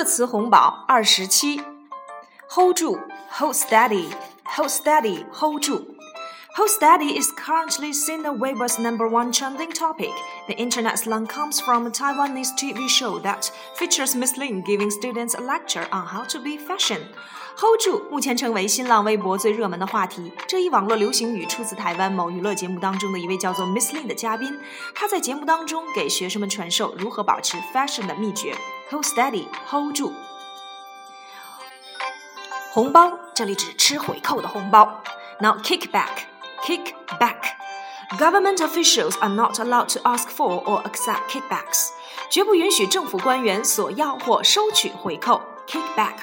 热词红宝二十七，hold 住，hold steady，hold steady，hold 住。Hold steady is currently seen the Weibo's number one trending topic. The internet slang comes from a Taiwanese TV show that features Miss Lin giving students a lecture on how to be fashion. Hold 住目前成为新浪微博最热门的话题。这一网络流行语出自台湾某娱乐节目当中的一位叫做 Miss Lin 的嘉宾，他在节目当中给学生们传授如何保持 fashion 的秘诀。 Hold steady，hold 住。红包，这里指吃回扣的红包。Now kick back。kick back. Government officials are not allowed to ask for or accept kickbacks. 绝不允许政府官员索要或收取回扣 kickback。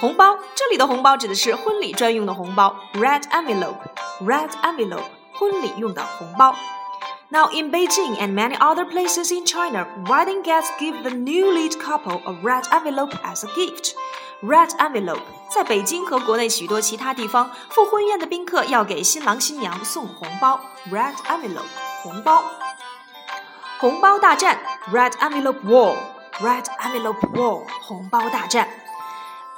红包，这里的红包指的是婚礼专用的红包 red envelope，red envelope 婚礼用的红包。 Now, in Beijing and many other places in China, wedding guests give the new lead couple a red envelope as a gift. Red envelope 在北京和国内许多其他地方，赴婚宴的宾客要给新郎新娘送红包。Red envelope 红包，红包大战 Red envelope war，Red envelope war 红包大战。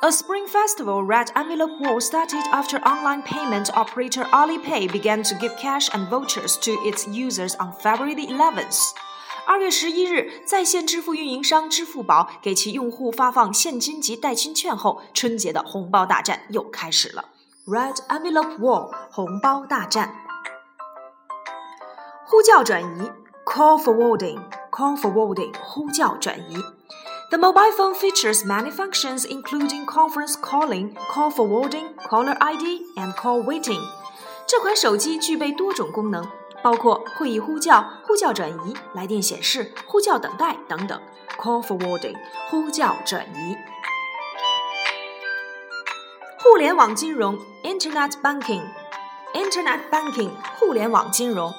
A Spring Festival Red Envelope War started after online payment operator Alipay began to give cash and vouchers to its users on February the 11th. 二月十一日，在线支付运营商支付宝给其用户发放现金及代金券后，春节的红包大战又开始了。Red Envelope War，红包大战。呼叫转移，Call forwarding，Call forwarding，呼叫转移。 The mobile phone features many functions including conference calling, call forwarding, caller ID, and call waiting. 这款手机具备多种功能。包括会议呼叫、呼叫转移、来电显示、呼叫等待等等。Call forwarding，呼叫转移。互联网金融，Internet banking，Internet banking，互联网金融。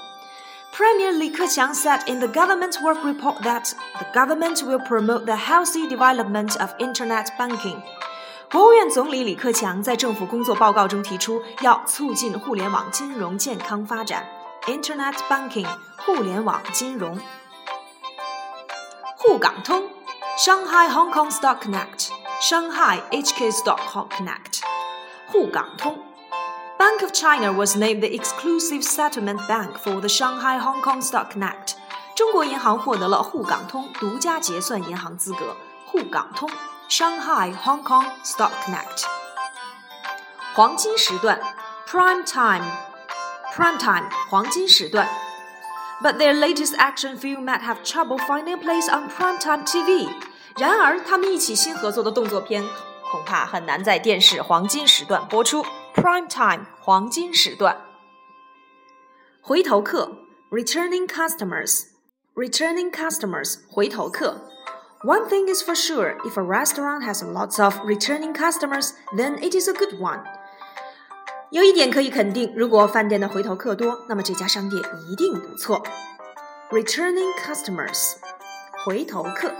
Premier Li Keqiang said in the government work report that the government will promote the healthy development of Internet banking. 国务院总理李克强在政府工作报告中提出，要促进互联网金融健康发展。Internet banking 互联网金融，沪港通 Shanghai Hong Kong Stock Connect Shanghai HK Stock Connect 沪港通 Bank of China was named the exclusive settlement bank for the Shanghai Hong Kong Stock Connect 中国银行获得了沪港通独家结算银行资格。沪港通 Shanghai Hong Kong Stock Connect 黄金时段 Prime Time。prime time 黄金时段。But their latest action film might have trouble finding a place on primetime TV。然而，他们一起新合作的动作片恐怕很难在电视黄金时段播出。 Prime time 黄金时段。回头客 returning customers returning customers 回头客。One thing is for sure, if a restaurant has lots of returning customers, then it is a good one. 有一点可以肯定，如果饭店的回头客多，那么这家商店一定不错。Returning customers，回头客。